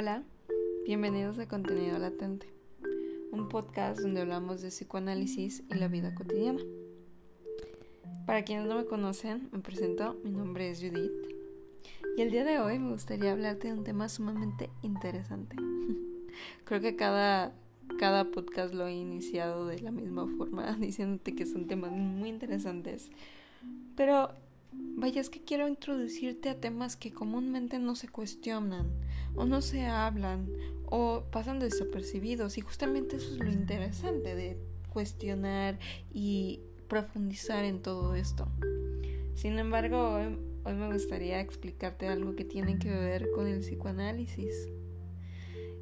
Hola, bienvenidos a Contenido Latente, un podcast donde hablamos de psicoanálisis y la vida cotidiana. Para quienes no me conocen, me presento, mi nombre es Judith y el día de hoy me gustaría hablarte de un tema sumamente interesante. Creo que cada, cada podcast lo he iniciado de la misma forma, diciéndote que son temas muy interesantes, pero Vaya, es que quiero introducirte a temas que comúnmente no se cuestionan o no se hablan o pasan desapercibidos y justamente eso es lo interesante de cuestionar y profundizar en todo esto. Sin embargo, hoy, me gustaría explicarte algo que tiene que ver con el psicoanálisis.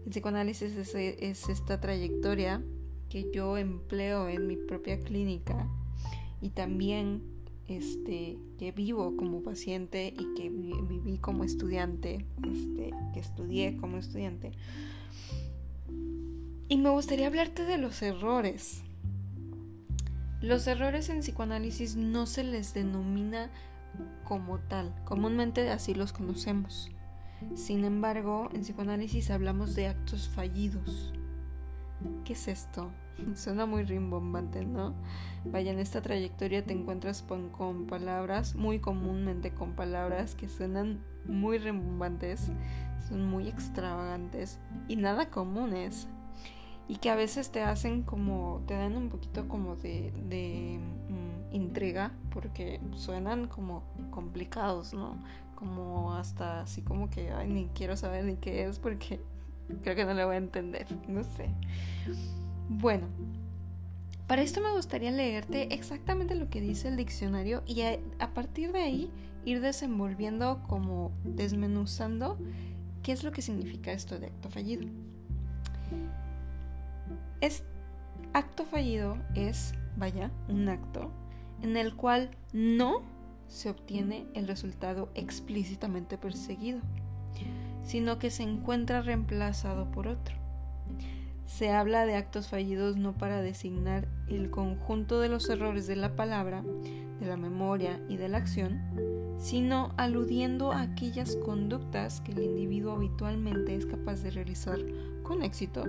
El psicoanálisis es, es esta trayectoria que yo empleo en mi propia clínica y también este, que vivo como paciente y que viví como estudiante, este, que estudié como estudiante. Y me gustaría hablarte de los errores. Los errores en psicoanálisis no se les denomina como tal, comúnmente así los conocemos. Sin embargo, en psicoanálisis hablamos de actos fallidos. ¿Qué es esto? Suena muy rimbombante, ¿no? Vaya, en esta trayectoria te encuentras con, palabras, muy comúnmente con palabras que suenan muy rimbombantes, son muy extravagantes y nada comunes. Y que a veces te hacen como, te dan un poquito como de, de mm, intriga, porque suenan como complicados, ¿no? Como hasta así como que, ay, ni quiero saber ni qué es porque creo que no lo voy a entender, no sé. Bueno, para esto me gustaría leerte exactamente lo que dice el diccionario y a, partir de ahí ir desenvolviendo como desmenuzando qué es lo que significa esto de acto fallido. Es, acto fallido es, vaya, un acto en el cual no se obtiene el resultado explícitamente perseguido, sino que se encuentra reemplazado por otro. Se habla de actos fallidos no para designar el conjunto de los errores de la palabra, de la memoria y de la acción, sino aludiendo a aquellas conductas que el individuo habitualmente es capaz de realizar con éxito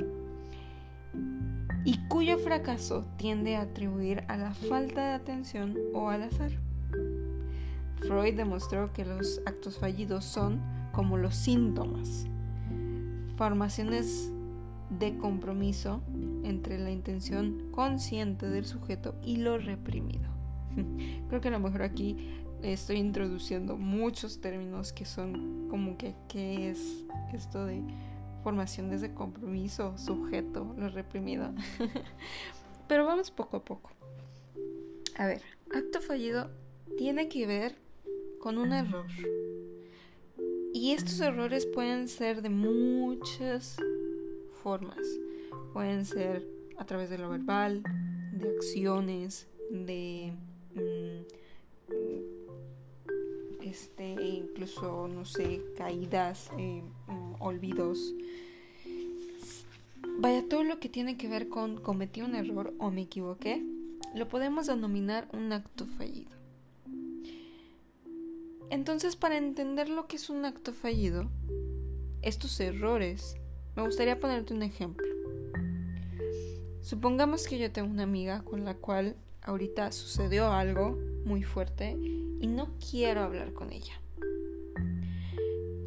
y cuyo fracaso tiende a atribuir a la falta de atención o al azar. Freud demostró que los actos fallidos son como los síntomas, formaciones de compromiso entre la intención consciente del sujeto y lo reprimido. Creo que a lo mejor aquí estoy introduciendo muchos términos que son como que qué es esto de formaciones de compromiso, sujeto, lo reprimido. Pero vamos poco a poco. A ver, acto fallido tiene que ver con un error. Y estos errores pueden ser de muchas formas. Pueden ser a través de lo verbal, de acciones, de mm, este incluso no sé caídas, eh, mm, olvidos. Vaya todo lo que tiene que ver con cometí un error o me equivoqué, lo podemos denominar un acto fallido. Entonces, para entender lo que es un acto fallido, estos errores me gustaría ponerte un ejemplo. Supongamos que yo tengo una amiga con la cual ahorita sucedió algo muy fuerte y no quiero hablar con ella.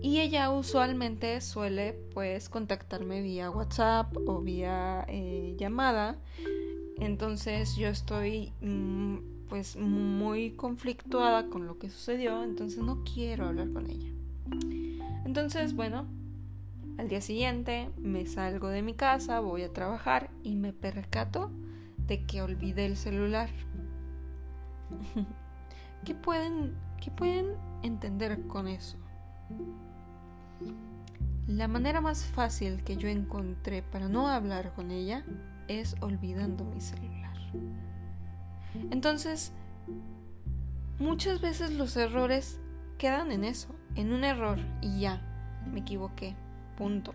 Y ella usualmente suele pues contactarme vía WhatsApp o vía eh, llamada. Entonces yo estoy mm, pues muy conflictuada con lo que sucedió, entonces no quiero hablar con ella. Entonces, bueno, al día siguiente me salgo de mi casa, voy a trabajar y me percato de que olvidé el celular. ¿Qué pueden, ¿Qué pueden entender con eso? La manera más fácil que yo encontré para no hablar con ella es olvidando mi celular. Entonces, muchas veces los errores quedan en eso, en un error y ya, me equivoqué. Punto.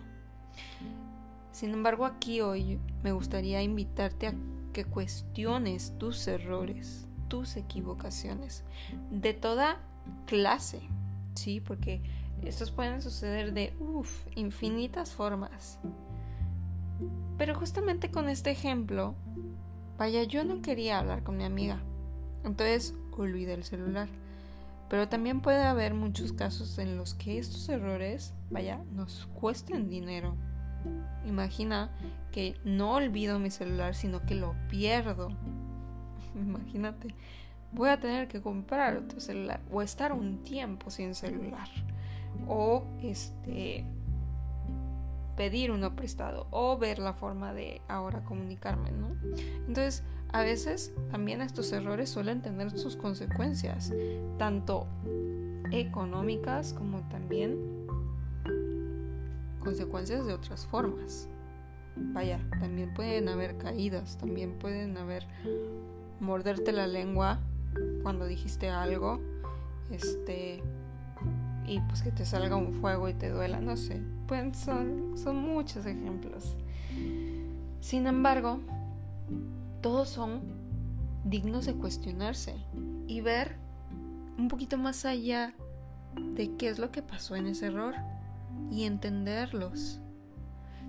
Sin embargo, aquí hoy me gustaría invitarte a que cuestiones tus errores, tus equivocaciones, de toda clase, ¿sí? Porque Estos pueden suceder de, uff, infinitas formas. Pero justamente con este ejemplo, vaya, yo no quería hablar con mi amiga. Entonces olvidé el celular. Pero también puede haber muchos casos en los que estos errores, vaya, nos cuesten dinero. Imagina que no olvido mi celular, sino que lo pierdo. Imagínate, voy a tener que comprar otro celular o estar un tiempo sin celular o este pedir uno prestado o ver la forma de ahora comunicarme, ¿no? Entonces, a veces también estos errores suelen tener sus consecuencias, tanto económicas como también consecuencias de otras formas. Vaya, también pueden haber caídas, también pueden haber morderte la lengua cuando dijiste algo, este, y pues que te salga un fuego y te duela, no sé. Pues son, son muchos ejemplos. Sin embargo, todos son dignos de cuestionarse y ver un poquito más allá de qué es lo que pasó en ese error y entenderlos.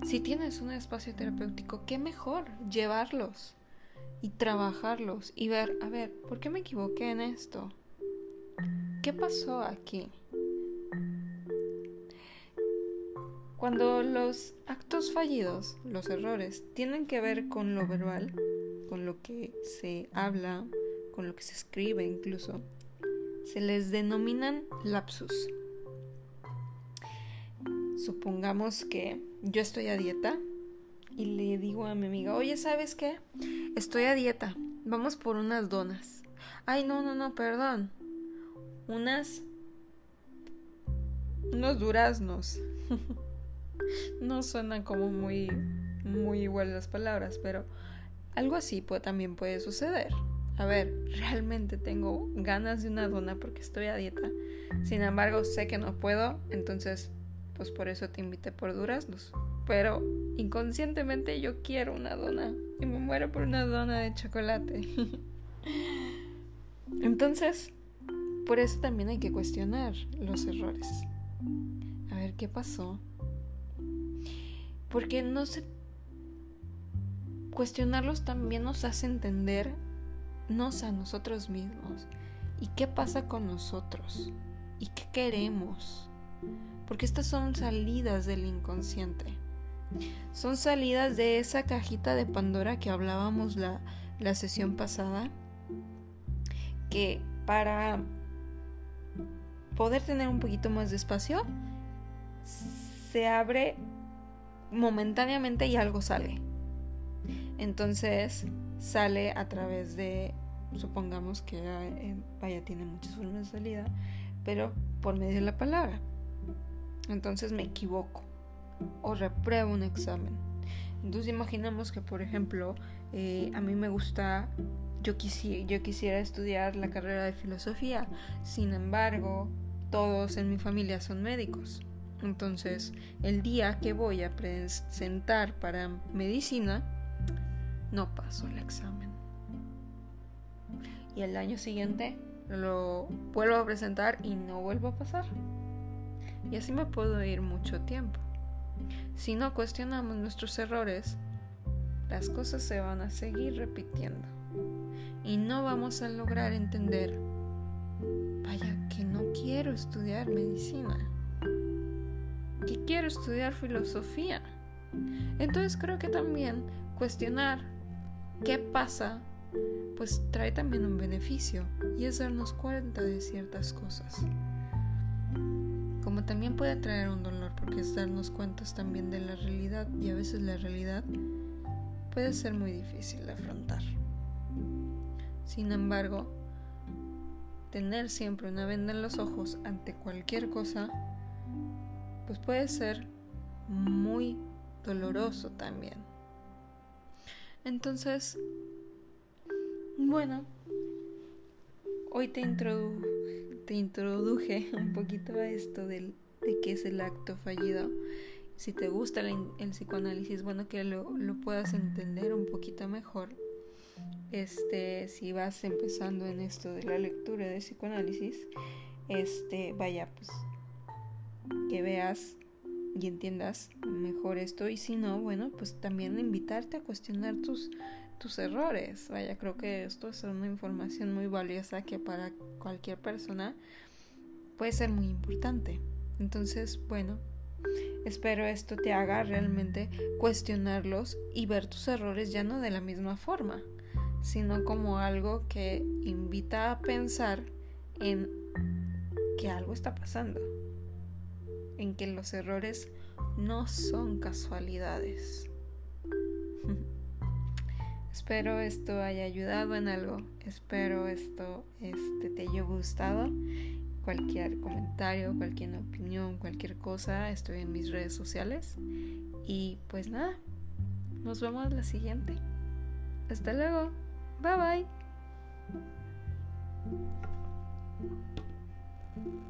Si tienes un espacio terapéutico, qué mejor llevarlos y trabajarlos y ver, a ver, ¿por qué me equivoqué en esto? ¿Qué pasó aquí? Cuando los actos fallidos, los errores, tienen que ver con lo verbal, con lo que se habla, con lo que se escribe incluso, se les denominan lapsus. Supongamos que yo estoy a dieta y le digo a mi amiga, oye, ¿sabes qué? Estoy a dieta, vamos por unas donas. Ay, no, no, no, perdón. Unas... unos duraznos. no suenan como muy, muy igual las palabras, pero algo así puede, también puede suceder. A ver, realmente tengo ganas de una dona porque estoy a dieta. Sin embargo, sé que no puedo, entonces, pues por eso te invité por duraznos. Pero inconscientemente yo quiero una dona y me muero por una dona de chocolate. entonces, por eso también hay que cuestionar los errores. A ver qué pasó porque no se cuestionarlos también nos hace entender nos a nosotros mismos y qué pasa con nosotros y qué queremos. Porque estas son salidas del inconsciente. Son salidas de esa cajita de Pandora que hablábamos la, la sesión pasada. Que para poder tener un poquito más de espacio, se abre momentáneamente y algo sale. Entonces sale a través de, supongamos que eh, vaya, tiene muchas formas de salida, pero por medio de la palabra. Entonces me equivoco o repruebo un examen. Entonces imaginemos que, por ejemplo, eh, a mí me gusta, yo, yo quisiera estudiar la carrera de filosofía, sin embargo, todos en mi familia son médicos. Entonces, el día que voy a presentar para medicina, no paso el examen. Y el año siguiente lo vuelvo a presentar y no vuelvo a pasar. Y así me puedo ir mucho tiempo. Si no cuestionamos nuestros errores, las cosas se van a seguir repitiendo. Y no vamos a lograr entender, vaya, que no quiero estudiar medicina que quiero estudiar filosofía. Entonces creo que también cuestionar qué pasa, pues trae también un beneficio y es darnos cuenta de ciertas cosas. Como también puede traer un dolor porque es darnos cuenta también de la realidad y a veces la realidad puede ser muy difícil de afrontar. Sin embargo, tener siempre una venda en los ojos ante cualquier cosa pues puede ser muy doloroso también. Entonces, bueno, hoy te, te introduje un poquito a esto del, de qué es el acto fallido. Si te gusta el, el psicoanálisis, bueno que lo, lo, puedas entender un poquito mejor. Este, si vas empezando en esto de la lectura de psicoanálisis, este, vaya, pues que veas y entiendas mejor esto y si no, bueno, pues también invitarte a cuestionar tus, tus errores. Vaya, creo que esto es una información muy valiosa que para cualquier persona puede ser muy importante. Entonces, bueno, espero esto te haga realmente cuestionarlos y ver tus errores ya no de la misma forma, sino como algo que invita a pensar en que algo está pasando, en que los errores no son casualidades. espero esto haya ayudado en algo, espero esto este, te haya gustado. Cualquier comentario, cualquier opinión, cualquier cosa, estoy en mis redes sociales. Y pues nada, nos vemos la siguiente. Hasta luego. Bye bye.